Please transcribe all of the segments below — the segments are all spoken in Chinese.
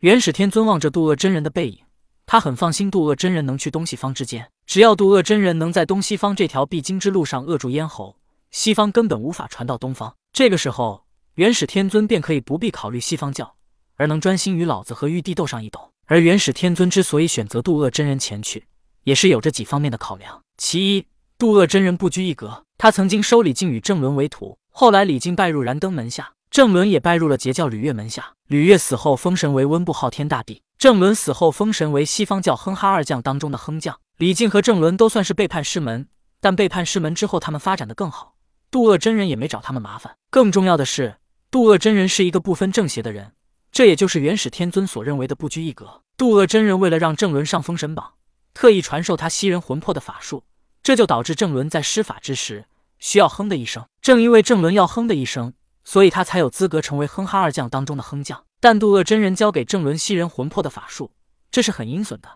元始天尊望着渡恶真人的背影，他很放心渡恶真人能去东西方之间。只要渡恶真人能在东西方这条必经之路上扼住咽喉，西方根本无法传到东方。这个时候，元始天尊便可以不必考虑西方教，而能专心与老子和玉帝斗上一斗。而元始天尊之所以选择渡恶真人前去，也是有着几方面的考量。其一，渡恶真人不拘一格，他曾经收李靖与郑伦为徒，后来李靖拜入燃灯门下。郑伦也拜入了截教吕岳门下。吕岳死后封神为温布昊天大帝，郑伦死后封神为西方教哼哈二将当中的哼将。李靖和郑伦都算是背叛师门，但背叛师门之后，他们发展的更好。渡恶真人也没找他们麻烦。更重要的是，渡恶真人是一个不分正邪的人，这也就是元始天尊所认为的不拘一格。渡恶真人为了让郑伦上封神榜，特意传授他吸人魂魄的法术，这就导致郑伦在施法之时需要哼的一声。正因为郑伦要哼的一声。所以他才有资格成为哼哈二将当中的哼将。但渡恶真人教给郑伦吸人魂魄的法术，这是很阴损的。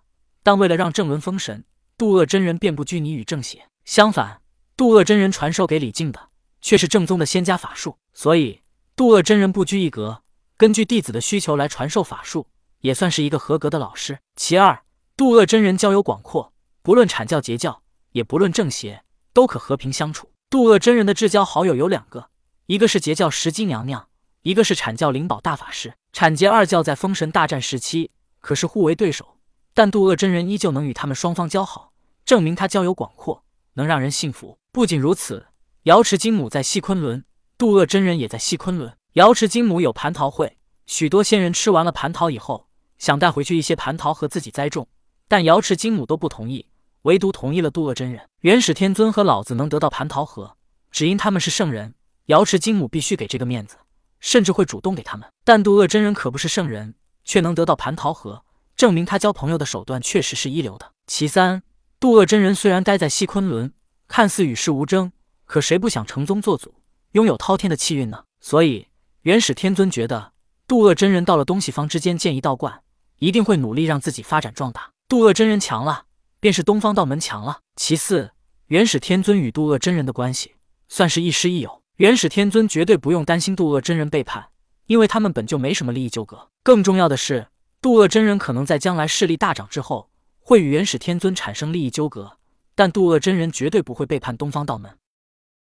但为了让郑伦封神，渡恶真人便不拘泥于正邪。相反，渡恶真人传授给李靖的却是正宗的仙家法术。所以，渡恶真人不拘一格，根据弟子的需求来传授法术，也算是一个合格的老师。其二，渡恶真人交友广阔，不论阐教截教，也不论正邪，都可和平相处。渡恶真人的至交好友有两个。一个是截教石矶娘娘，一个是阐教灵宝大法师。阐截二教在封神大战时期可是互为对手，但渡恶真人依旧能与他们双方交好，证明他交友广阔，能让人信服。不仅如此，瑶池金母在西昆仑，渡恶真人也在西昆仑。瑶池金母有蟠桃会，许多仙人吃完了蟠桃以后，想带回去一些蟠桃和自己栽种，但瑶池金母都不同意，唯独同意了渡恶真人。元始天尊和老子能得到蟠桃核，只因他们是圣人。瑶池金母必须给这个面子，甚至会主动给他们。但渡恶真人可不是圣人，却能得到蟠桃核，证明他交朋友的手段确实是一流的。其三，渡恶真人虽然待在西昆仑，看似与世无争，可谁不想承宗做祖，拥有滔天的气运呢？所以元始天尊觉得，渡恶真人到了东西方之间建一道观，一定会努力让自己发展壮大。渡恶真人强了，便是东方道门强了。其四，元始天尊与渡恶真人的关系算是亦师亦友。元始天尊绝对不用担心渡恶真人背叛，因为他们本就没什么利益纠葛。更重要的是，渡恶真人可能在将来势力大涨之后，会与元始天尊产生利益纠葛，但渡恶真人绝对不会背叛东方道门。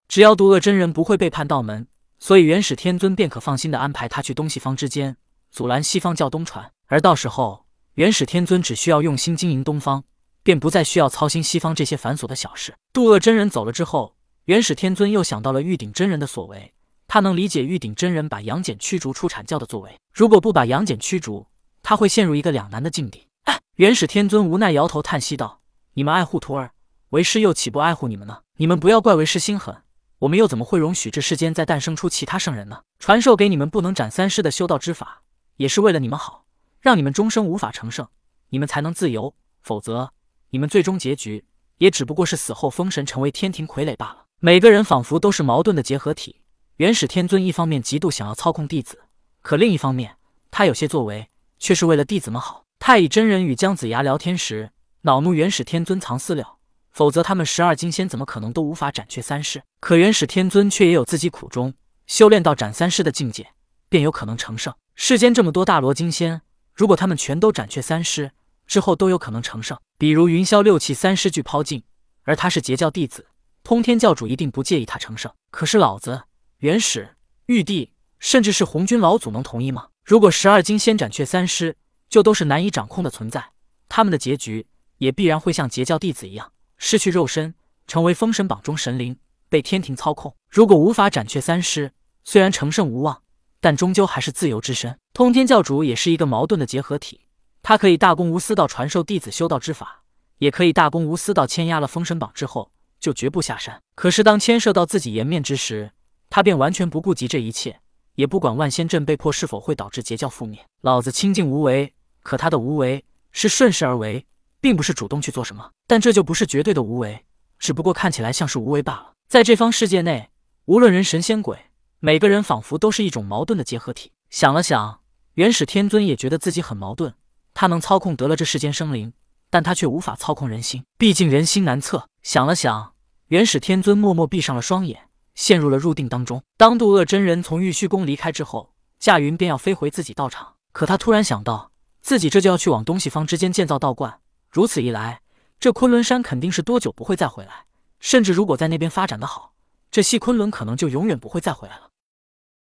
只要渡恶真人不会背叛道门，所以元始天尊便可放心的安排他去东西方之间，阻拦西方教东传。而到时候，元始天尊只需要用心经营东方，便不再需要操心西方这些繁琐的小事。渡恶真人走了之后。元始天尊又想到了玉鼎真人的所为，他能理解玉鼎真人把杨戬驱逐出阐教的作为。如果不把杨戬驱逐，他会陷入一个两难的境地。哎元始天尊无奈摇头叹息道：“你们爱护徒儿，为师又岂不爱护你们呢？你们不要怪为师心狠，我们又怎么会容许这世间再诞生出其他圣人呢？传授给你们不能斩三尸的修道之法，也是为了你们好，让你们终生无法成圣，你们才能自由。否则，你们最终结局也只不过是死后封神，成为天庭傀儡罢了。”每个人仿佛都是矛盾的结合体。元始天尊一方面极度想要操控弟子，可另一方面，他有些作为却是为了弟子们好。太乙真人与姜子牙聊天时，恼怒元始天尊藏私了，否则他们十二金仙怎么可能都无法斩却三世？可元始天尊却也有自己苦衷，修炼到斩三世的境界，便有可能成圣。世间这么多大罗金仙，如果他们全都斩却三师之后，都有可能成圣。比如云霄六气三师俱抛尽，而他是截教弟子。通天教主一定不介意他成圣，可是老子、元始、玉帝，甚至是红军老祖能同意吗？如果十二金仙斩却三师就都是难以掌控的存在，他们的结局也必然会像截教弟子一样，失去肉身，成为封神榜中神灵，被天庭操控。如果无法斩却三师，虽然成圣无望，但终究还是自由之身。通天教主也是一个矛盾的结合体，他可以大公无私到传授弟子修道之法，也可以大公无私到签压了封神榜之后。就绝不下山。可是当牵涉到自己颜面之时，他便完全不顾及这一切，也不管万仙阵被破是否会导致截教覆灭。老子清净无为，可他的无为是顺势而为，并不是主动去做什么。但这就不是绝对的无为，只不过看起来像是无为罢了。在这方世界内，无论人神仙鬼，每个人仿佛都是一种矛盾的结合体。想了想，元始天尊也觉得自己很矛盾。他能操控得了这世间生灵，但他却无法操控人心，毕竟人心难测。想了想。元始天尊默默闭上了双眼，陷入了入定当中。当渡恶真人从玉虚宫离开之后，驾云便要飞回自己道场。可他突然想到，自己这就要去往东西方之间建造道观。如此一来，这昆仑山肯定是多久不会再回来。甚至如果在那边发展的好，这西昆仑可能就永远不会再回来了。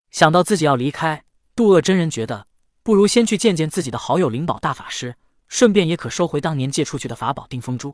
想到自己要离开，渡厄真人觉得不如先去见见自己的好友灵宝大法师，顺便也可收回当年借出去的法宝定风珠。